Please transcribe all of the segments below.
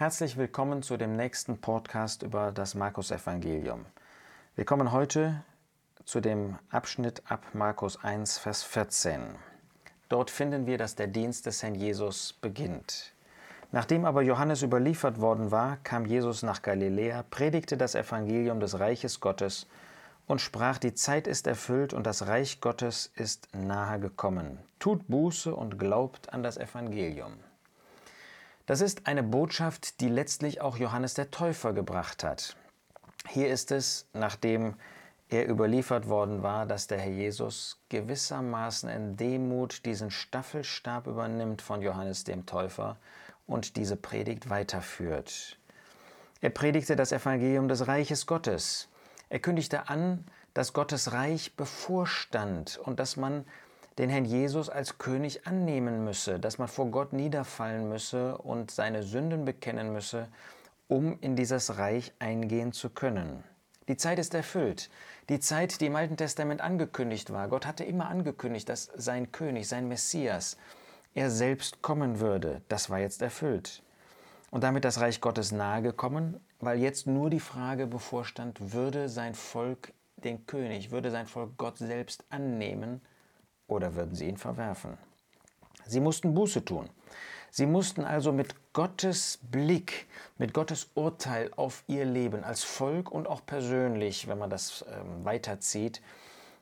Herzlich willkommen zu dem nächsten Podcast über das Markus-Evangelium. Wir kommen heute zu dem Abschnitt ab Markus 1, Vers 14. Dort finden wir, dass der Dienst des Herrn Jesus beginnt. Nachdem aber Johannes überliefert worden war, kam Jesus nach Galiläa, predigte das Evangelium des Reiches Gottes und sprach, die Zeit ist erfüllt und das Reich Gottes ist nahe gekommen. Tut Buße und glaubt an das Evangelium. Das ist eine Botschaft, die letztlich auch Johannes der Täufer gebracht hat. Hier ist es, nachdem er überliefert worden war, dass der Herr Jesus gewissermaßen in Demut diesen Staffelstab übernimmt von Johannes dem Täufer und diese Predigt weiterführt. Er predigte das Evangelium des Reiches Gottes. Er kündigte an, dass Gottes Reich bevorstand und dass man den Herrn Jesus als König annehmen müsse, dass man vor Gott niederfallen müsse und seine Sünden bekennen müsse, um in dieses Reich eingehen zu können. Die Zeit ist erfüllt. Die Zeit, die im Alten Testament angekündigt war. Gott hatte immer angekündigt, dass sein König, sein Messias, er selbst kommen würde. Das war jetzt erfüllt. Und damit das Reich Gottes nahe gekommen, weil jetzt nur die Frage bevorstand, würde sein Volk den König, würde sein Volk Gott selbst annehmen oder würden sie ihn verwerfen? Sie mussten Buße tun. Sie mussten also mit Gottes Blick, mit Gottes Urteil auf ihr Leben als Volk und auch persönlich, wenn man das ähm, weiterzieht,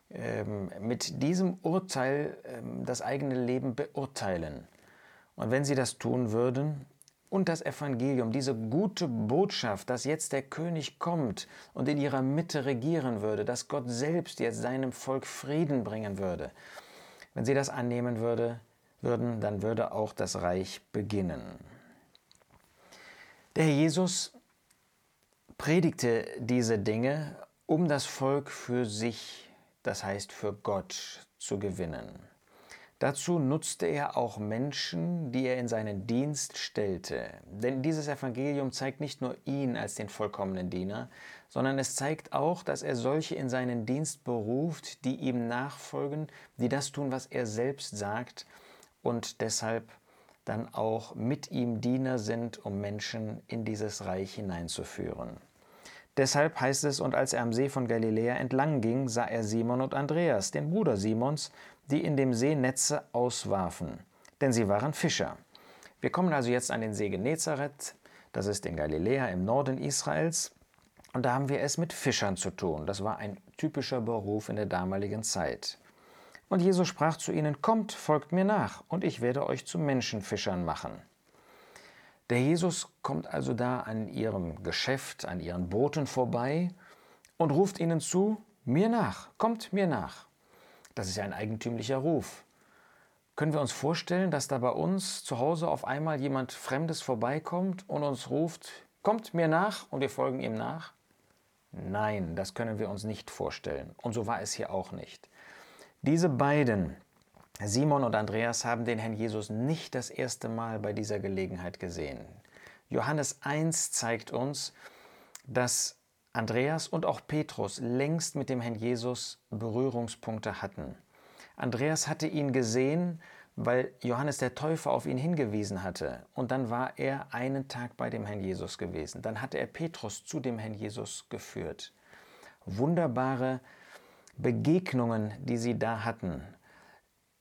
ähm, mit diesem Urteil ähm, das eigene Leben beurteilen. Und wenn sie das tun würden und das Evangelium, diese gute Botschaft, dass jetzt der König kommt und in ihrer Mitte regieren würde, dass Gott selbst jetzt seinem Volk Frieden bringen würde, wenn sie das annehmen würde, würden, dann würde auch das Reich beginnen. Der Herr Jesus predigte diese Dinge, um das Volk für sich das heißt für Gott, zu gewinnen. Dazu nutzte er auch Menschen, die er in seinen Dienst stellte. Denn dieses Evangelium zeigt nicht nur ihn als den vollkommenen Diener, sondern es zeigt auch, dass er solche in seinen Dienst beruft, die ihm nachfolgen, die das tun, was er selbst sagt und deshalb dann auch mit ihm Diener sind, um Menschen in dieses Reich hineinzuführen. Deshalb heißt es, und als er am See von Galiläa entlang ging, sah er Simon und Andreas, den Bruder Simons, die in dem See Netze auswarfen, denn sie waren Fischer. Wir kommen also jetzt an den See Genezareth, das ist in Galiläa im Norden Israels, und da haben wir es mit Fischern zu tun. Das war ein typischer Beruf in der damaligen Zeit. Und Jesus sprach zu ihnen, Kommt, folgt mir nach, und ich werde euch zu Menschenfischern machen. Der Jesus kommt also da an ihrem Geschäft, an ihren Booten vorbei und ruft ihnen zu, mir nach, kommt mir nach. Das ist ja ein eigentümlicher Ruf. Können wir uns vorstellen, dass da bei uns zu Hause auf einmal jemand Fremdes vorbeikommt und uns ruft, kommt mir nach und wir folgen ihm nach? Nein, das können wir uns nicht vorstellen. Und so war es hier auch nicht. Diese beiden, Simon und Andreas haben den Herrn Jesus nicht das erste Mal bei dieser Gelegenheit gesehen. Johannes 1 zeigt uns, dass Andreas und auch Petrus längst mit dem Herrn Jesus Berührungspunkte hatten. Andreas hatte ihn gesehen, weil Johannes der Täufer auf ihn hingewiesen hatte. Und dann war er einen Tag bei dem Herrn Jesus gewesen. Dann hatte er Petrus zu dem Herrn Jesus geführt. Wunderbare Begegnungen, die sie da hatten.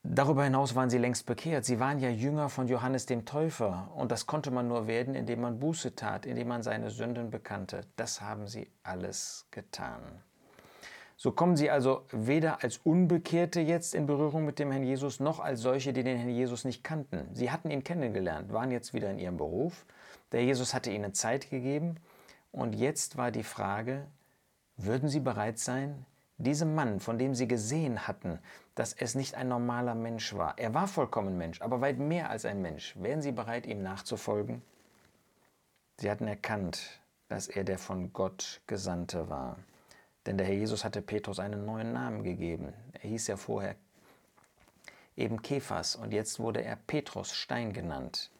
Darüber hinaus waren sie längst bekehrt. Sie waren ja Jünger von Johannes dem Täufer. Und das konnte man nur werden, indem man Buße tat, indem man seine Sünden bekannte. Das haben sie alles getan. So kommen sie also weder als Unbekehrte jetzt in Berührung mit dem Herrn Jesus, noch als solche, die den Herrn Jesus nicht kannten. Sie hatten ihn kennengelernt, waren jetzt wieder in ihrem Beruf. Der Jesus hatte ihnen Zeit gegeben. Und jetzt war die Frage, würden sie bereit sein, diesem Mann, von dem sie gesehen hatten, dass es nicht ein normaler Mensch war, er war vollkommen Mensch, aber weit mehr als ein Mensch, wären sie bereit, ihm nachzufolgen? Sie hatten erkannt, dass er der von Gott Gesandte war. Denn der Herr Jesus hatte Petrus einen neuen Namen gegeben. Er hieß ja vorher eben Kephas und jetzt wurde er Petrus Stein genannt.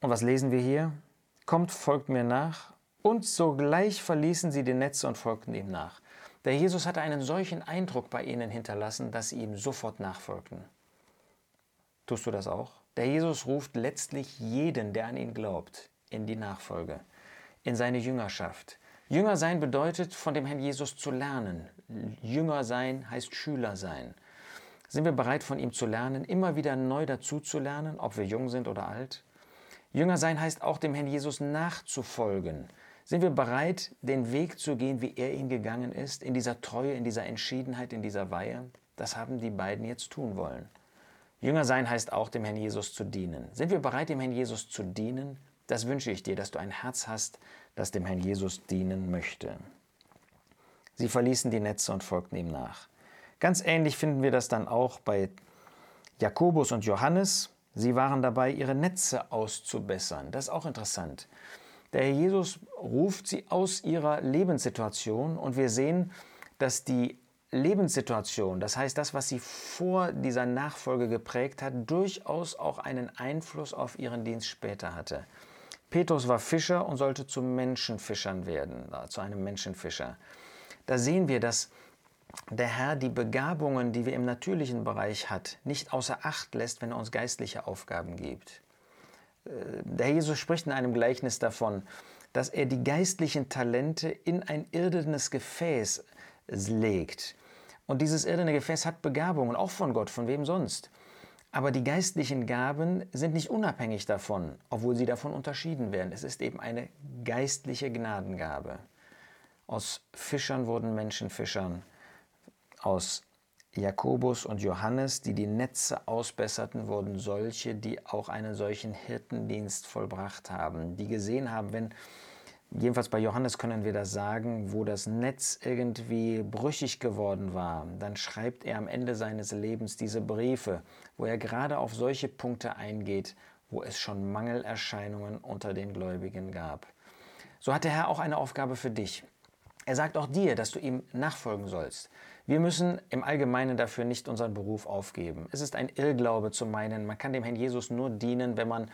Und was lesen wir hier? Kommt, folgt mir nach. Und sogleich verließen sie die Netze und folgten ihm nach. Der Jesus hatte einen solchen Eindruck bei ihnen hinterlassen, dass sie ihm sofort nachfolgten. Tust du das auch? Der Jesus ruft letztlich jeden, der an ihn glaubt, in die Nachfolge, in seine Jüngerschaft. Jünger sein bedeutet, von dem Herrn Jesus zu lernen. Jünger sein heißt Schüler sein. Sind wir bereit, von ihm zu lernen, immer wieder neu dazu zu lernen, ob wir jung sind oder alt? Jünger sein heißt auch, dem Herrn Jesus nachzufolgen. Sind wir bereit, den Weg zu gehen, wie er ihn gegangen ist, in dieser Treue, in dieser Entschiedenheit, in dieser Weihe? Das haben die beiden jetzt tun wollen. Jünger sein heißt auch, dem Herrn Jesus zu dienen. Sind wir bereit, dem Herrn Jesus zu dienen? Das wünsche ich dir, dass du ein Herz hast, das dem Herrn Jesus dienen möchte. Sie verließen die Netze und folgten ihm nach. Ganz ähnlich finden wir das dann auch bei Jakobus und Johannes. Sie waren dabei, ihre Netze auszubessern. Das ist auch interessant. Der Herr Jesus ruft sie aus ihrer Lebenssituation und wir sehen, dass die Lebenssituation, das heißt das, was sie vor dieser Nachfolge geprägt hat, durchaus auch einen Einfluss auf ihren Dienst später hatte. Petrus war Fischer und sollte zu Menschenfischern werden, äh, zu einem Menschenfischer. Da sehen wir, dass der Herr die Begabungen, die wir im natürlichen Bereich hat, nicht außer Acht lässt, wenn er uns geistliche Aufgaben gibt. Äh, der Jesus spricht in einem Gleichnis davon, dass er die geistlichen Talente in ein irdenes Gefäß legt. Und dieses irdene Gefäß hat Begabungen, auch von Gott, von wem sonst. Aber die geistlichen Gaben sind nicht unabhängig davon, obwohl sie davon unterschieden werden. Es ist eben eine geistliche Gnadengabe. Aus Fischern wurden Menschenfischern. Aus Jakobus und Johannes, die die Netze ausbesserten, wurden solche, die auch einen solchen Hirtendienst vollbracht haben, die gesehen haben, wenn Jedenfalls bei Johannes können wir das sagen, wo das Netz irgendwie brüchig geworden war. Dann schreibt er am Ende seines Lebens diese Briefe, wo er gerade auf solche Punkte eingeht, wo es schon Mangelerscheinungen unter den Gläubigen gab. So hat der Herr auch eine Aufgabe für dich. Er sagt auch dir, dass du ihm nachfolgen sollst. Wir müssen im Allgemeinen dafür nicht unseren Beruf aufgeben. Es ist ein Irrglaube zu meinen, man kann dem Herrn Jesus nur dienen, wenn man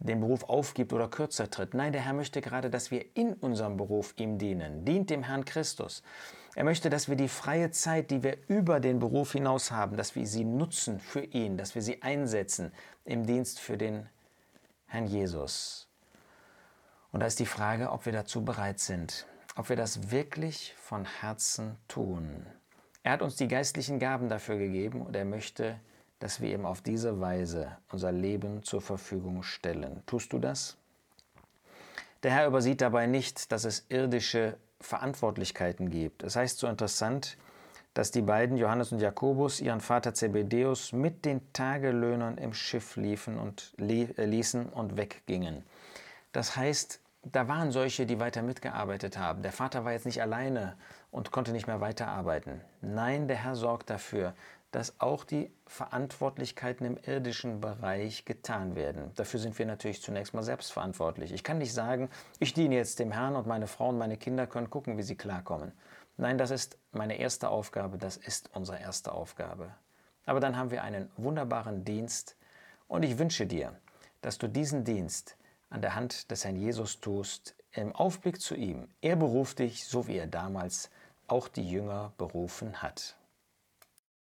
den Beruf aufgibt oder kürzer tritt. Nein, der Herr möchte gerade, dass wir in unserem Beruf ihm dienen. Dient dem Herrn Christus. Er möchte, dass wir die freie Zeit, die wir über den Beruf hinaus haben, dass wir sie nutzen für ihn, dass wir sie einsetzen im Dienst für den Herrn Jesus. Und da ist die Frage, ob wir dazu bereit sind, ob wir das wirklich von Herzen tun. Er hat uns die geistlichen Gaben dafür gegeben und er möchte, dass wir ihm auf diese Weise unser Leben zur Verfügung stellen. Tust du das? Der Herr übersieht dabei nicht, dass es irdische Verantwortlichkeiten gibt. Es heißt so interessant, dass die beiden, Johannes und Jakobus, ihren Vater Zebedeus mit den Tagelöhnern im Schiff liefen und äh, ließen und weggingen. Das heißt, da waren solche, die weiter mitgearbeitet haben. Der Vater war jetzt nicht alleine und konnte nicht mehr weiterarbeiten. Nein, der Herr sorgt dafür, dass auch die Verantwortlichkeiten im irdischen Bereich getan werden. Dafür sind wir natürlich zunächst mal selbst verantwortlich. Ich kann nicht sagen, ich diene jetzt dem Herrn und meine Frau und meine Kinder können gucken, wie sie klarkommen. Nein, das ist meine erste Aufgabe, das ist unsere erste Aufgabe. Aber dann haben wir einen wunderbaren Dienst und ich wünsche dir, dass du diesen Dienst an der Hand des Herrn Jesus tust, im Aufblick zu ihm. Er beruft dich, so wie er damals auch die Jünger berufen hat.